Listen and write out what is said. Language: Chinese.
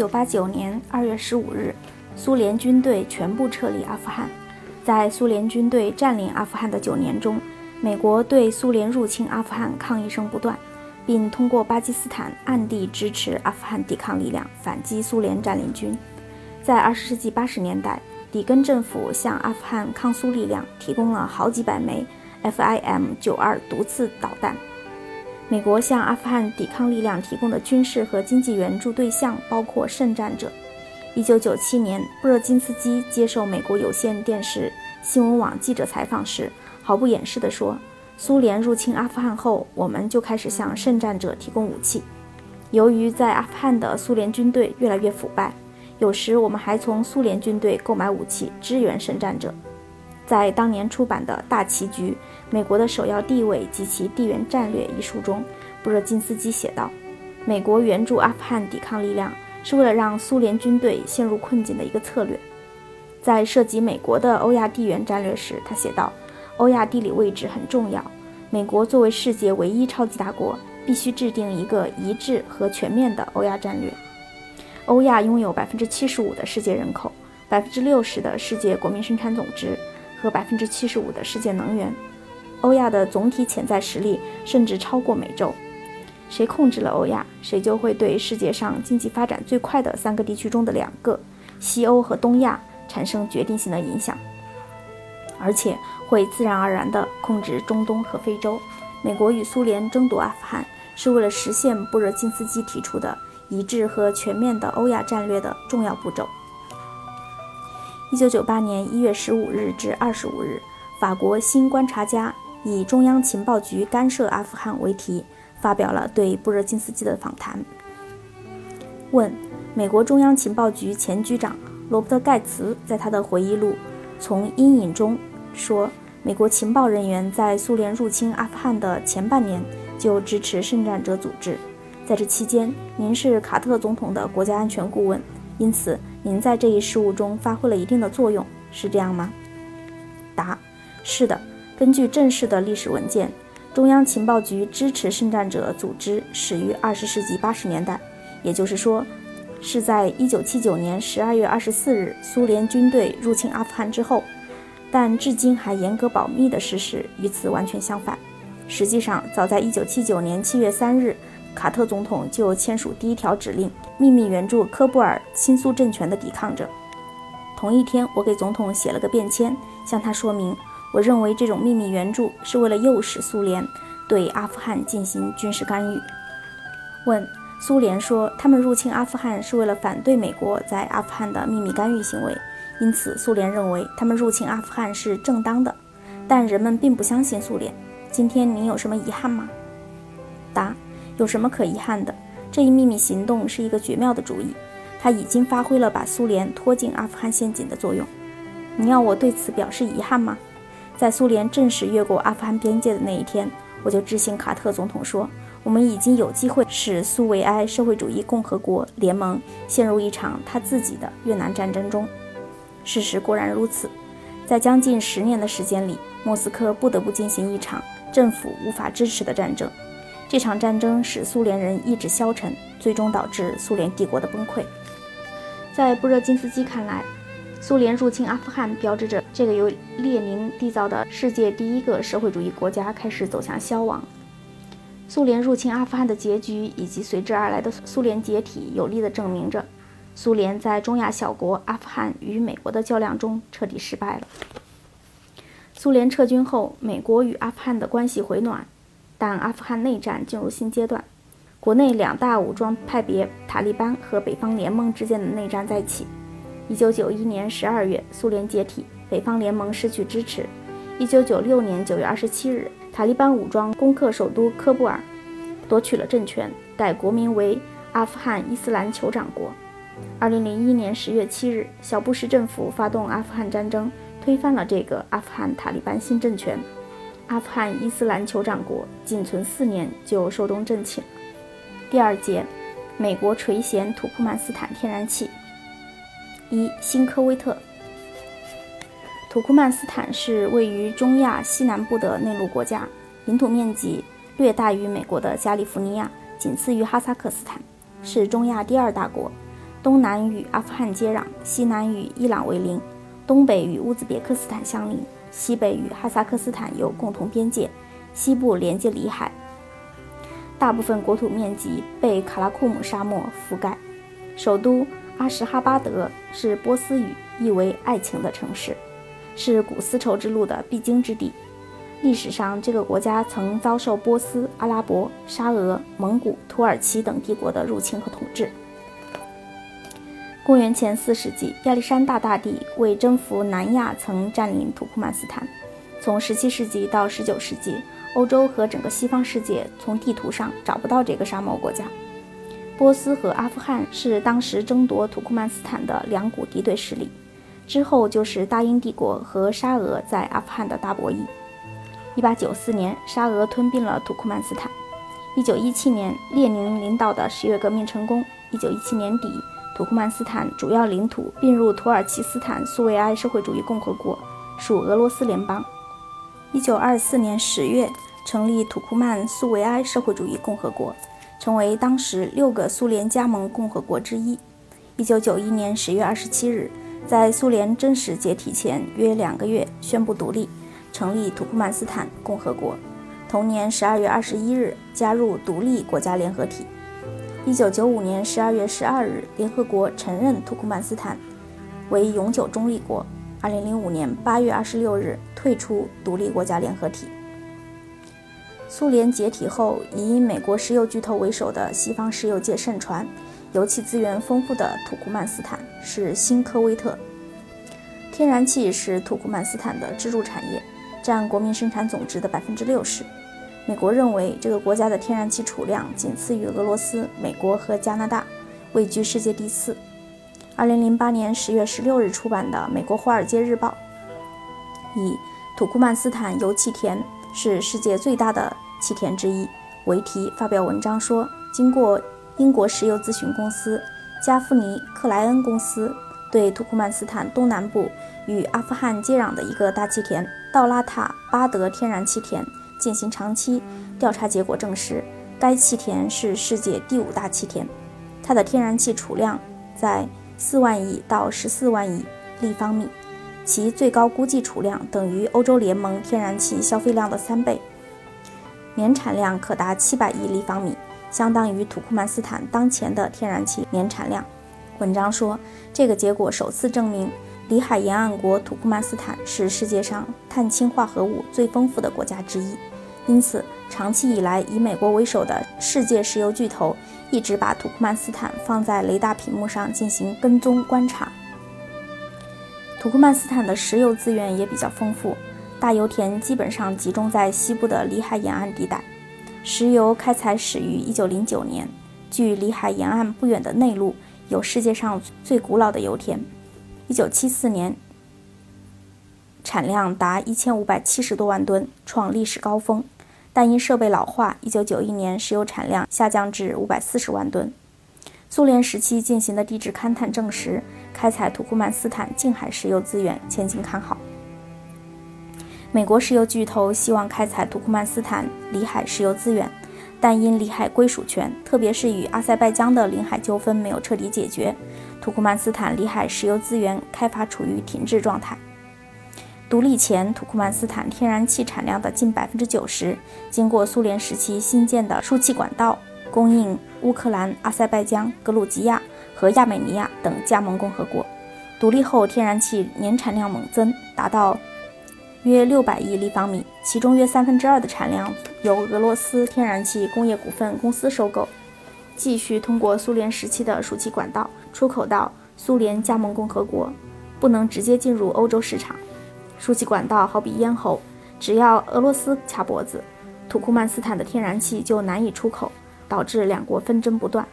1989年2月15日，苏联军队全部撤离阿富汗。在苏联军队占领阿富汗的九年中，美国对苏联入侵阿富汗抗议声不断，并通过巴基斯坦暗地支持阿富汗抵抗力量反击苏联占领军。在20世纪80年代，里根政府向阿富汗抗苏力量提供了好几百枚 FIM-92 毒刺导弹。美国向阿富汗抵抗力量提供的军事和经济援助对象包括圣战者。1997年，布热津斯基接受美国有线电视新闻网记者采访时，毫不掩饰地说：“苏联入侵阿富汗后，我们就开始向圣战者提供武器。由于在阿富汗的苏联军队越来越腐败，有时我们还从苏联军队购买武器支援圣战者。”在当年出版的《大棋局：美国的首要地位及其地缘战略》一书中，布热津斯基写道：“美国援助阿富汗抵抗力量是为了让苏联军队陷入困境的一个策略。”在涉及美国的欧亚地缘战略时，他写道：“欧亚地理位置很重要，美国作为世界唯一超级大国，必须制定一个一致和全面的欧亚战略。欧亚拥有百分之七十五的世界人口，百分之六十的世界国民生产总值。”和百分之七十五的世界能源，欧亚的总体潜在实力甚至超过美洲。谁控制了欧亚，谁就会对世界上经济发展最快的三个地区中的两个——西欧和东亚——产生决定性的影响，而且会自然而然地控制中东和非洲。美国与苏联争夺阿富汗，是为了实现布热津斯基提出的一致和全面的欧亚战略的重要步骤。一九九八年一月十五日至二十五日，法国新观察家以“中央情报局干涉阿富汗”为题，发表了对布热津斯基的访谈。问：美国中央情报局前局长罗伯特·盖茨在他的回忆录《从阴影中》说，美国情报人员在苏联入侵阿富汗的前半年就支持圣战者组织，在这期间，您是卡特总统的国家安全顾问。因此，您在这一事务中发挥了一定的作用，是这样吗？答：是的。根据正式的历史文件，中央情报局支持圣战者组织始于二十世纪八十年代，也就是说，是在一九七九年十二月二十四日苏联军队入侵阿富汗之后。但至今还严格保密的事实与此完全相反。实际上，早在一九七九年七月三日。卡特总统就签署第一条指令，秘密援助科布尔亲苏政权的抵抗者。同一天，我给总统写了个便签，向他说明，我认为这种秘密援助是为了诱使苏联对阿富汗进行军事干预。问：苏联说他们入侵阿富汗是为了反对美国在阿富汗的秘密干预行为，因此苏联认为他们入侵阿富汗是正当的。但人们并不相信苏联。今天您有什么遗憾吗？答。有什么可遗憾的？这一秘密行动是一个绝妙的主意，它已经发挥了把苏联拖进阿富汗陷阱的作用。你要我对此表示遗憾吗？在苏联正式越过阿富汗边界的那一天，我就致信卡特总统说，我们已经有机会使苏维埃社会主义共和国联盟陷入一场他自己的越南战争中。事实果然如此，在将近十年的时间里，莫斯科不得不进行一场政府无法支持的战争。这场战争使苏联人意志消沉，最终导致苏联帝国的崩溃。在布热津斯基看来，苏联入侵阿富汗标志着这个由列宁缔造的世界第一个社会主义国家开始走向消亡。苏联入侵阿富汗的结局以及随之而来的苏联解体，有力地证明着苏联在中亚小国阿富汗与美国的较量中彻底失败了。苏联撤军后，美国与阿富汗的关系回暖。但阿富汗内战进入新阶段，国内两大武装派别塔利班和北方联盟之间的内战再起。一九九一年十二月，苏联解体，北方联盟失去支持。一九九六年九月二十七日，塔利班武装攻克首都喀布尔，夺取了政权，改国名为阿富汗伊斯兰酋长国。二零零一年十月七日，小布什政府发动阿富汗战争，推翻了这个阿富汗塔利班新政权。阿富汗伊斯兰酋长国仅存四年就寿终正寝。第二节，美国垂涎土库曼斯坦天然气。一、新科威特。土库曼斯坦是位于中亚西南部的内陆国家，领土面积略大于美国的加利福尼亚，仅次于哈萨克斯坦，是中亚第二大国。东南与阿富汗接壤，西南与伊朗为邻，东北与乌兹别克斯坦相邻，西北与哈萨克斯坦有共同边界，西部连接里海。大部分国土面积被卡拉库姆沙漠覆盖。首都阿什哈巴德是波斯语意为“爱情的城市”，是古丝绸之路的必经之地。历史上，这个国家曾遭受波斯、阿拉伯、沙俄、蒙古、土耳其等帝国的入侵和统治。公元前四世纪，亚历山大大帝为征服南亚，曾占领土库曼斯坦。从十七世纪到十九世纪，欧洲和整个西方世界从地图上找不到这个沙漠国家。波斯和阿富汗是当时争夺土库曼斯坦的两股敌对势力。之后就是大英帝国和沙俄在阿富汗的大博弈。一八九四年，沙俄吞并了土库曼斯坦。一九一七年，列宁领导的十月革命成功。一九一七年底，土库曼斯坦主要领土并入土耳其斯坦苏维埃社会主义共和国，属俄罗斯联邦。一九二四年十月，成立土库曼苏维埃社会主义共和国，成为当时六个苏联加盟共和国之一。一九九一年十月二十七日，在苏联真实解体前约两个月，宣布独立。成立土库曼斯坦共和国，同年十二月二十一日加入独立国家联合体。一九九五年十二月十二日，联合国承认土库曼斯坦为永久中立国。二零零五年八月二十六日退出独立国家联合体。苏联解体后，以美国石油巨头为首的西方石油界盛传，油气资源丰富的土库曼斯坦是新科威特。天然气是土库曼斯坦的支柱产业。占国民生产总值的百分之六十。美国认为这个国家的天然气储量仅次于俄罗斯、美国和加拿大，位居世界第四。二零零八年十月十六日出版的《美国华尔街日报》以“土库曼斯坦油气田是世界最大的气田之一”为题发表文章说，经过英国石油咨询公司加夫尼·克莱恩公司对土库曼斯坦东南部与阿富汗接壤的一个大气田。道拉塔巴德天然气田进行长期调查，结果证实，该气田是世界第五大气田，它的天然气储量在四万亿到十四万亿立方米，其最高估计储量等于欧洲联盟天然气消费量的三倍，年产量可达七百亿立方米，相当于土库曼斯坦当前的天然气年产量。文章说，这个结果首次证明。里海沿岸国土库曼斯坦是世界上碳氢化合物最丰富的国家之一，因此长期以来以美国为首的世界石油巨头一直把土库曼斯坦放在雷达屏幕上进行跟踪观察。土库曼斯坦的石油资源也比较丰富，大油田基本上集中在西部的里海沿岸地带。石油开采始于1909年，距里海沿岸不远的内陆有世界上最古老的油田。一九七四年，产量达一千五百七十多万吨，创历史高峰。但因设备老化，一九九一年石油产量下降至五百四十万吨。苏联时期进行的地质勘探证实，开采土库曼斯坦近海石油资源前景看好。美国石油巨头希望开采土库曼斯坦里海石油资源，但因里海归属权，特别是与阿塞拜疆的领海纠纷没有彻底解决。土库曼斯坦里海石油资源开发处于停滞状态。独立前，土库曼斯坦天然气产量的近百分之九十经过苏联时期新建的输气管道，供应乌克兰、阿塞拜疆、格鲁吉亚和亚美尼亚等加盟共和国。独立后，天然气年产量猛增，达到约六百亿立方米，其中约三分之二的产量由俄罗斯天然气工业股份公司收购。继续通过苏联时期的输气管道出口到苏联加盟共和国，不能直接进入欧洲市场。输气管道好比咽喉，只要俄罗斯卡脖子，土库曼斯坦的天然气就难以出口，导致两国纷争不断。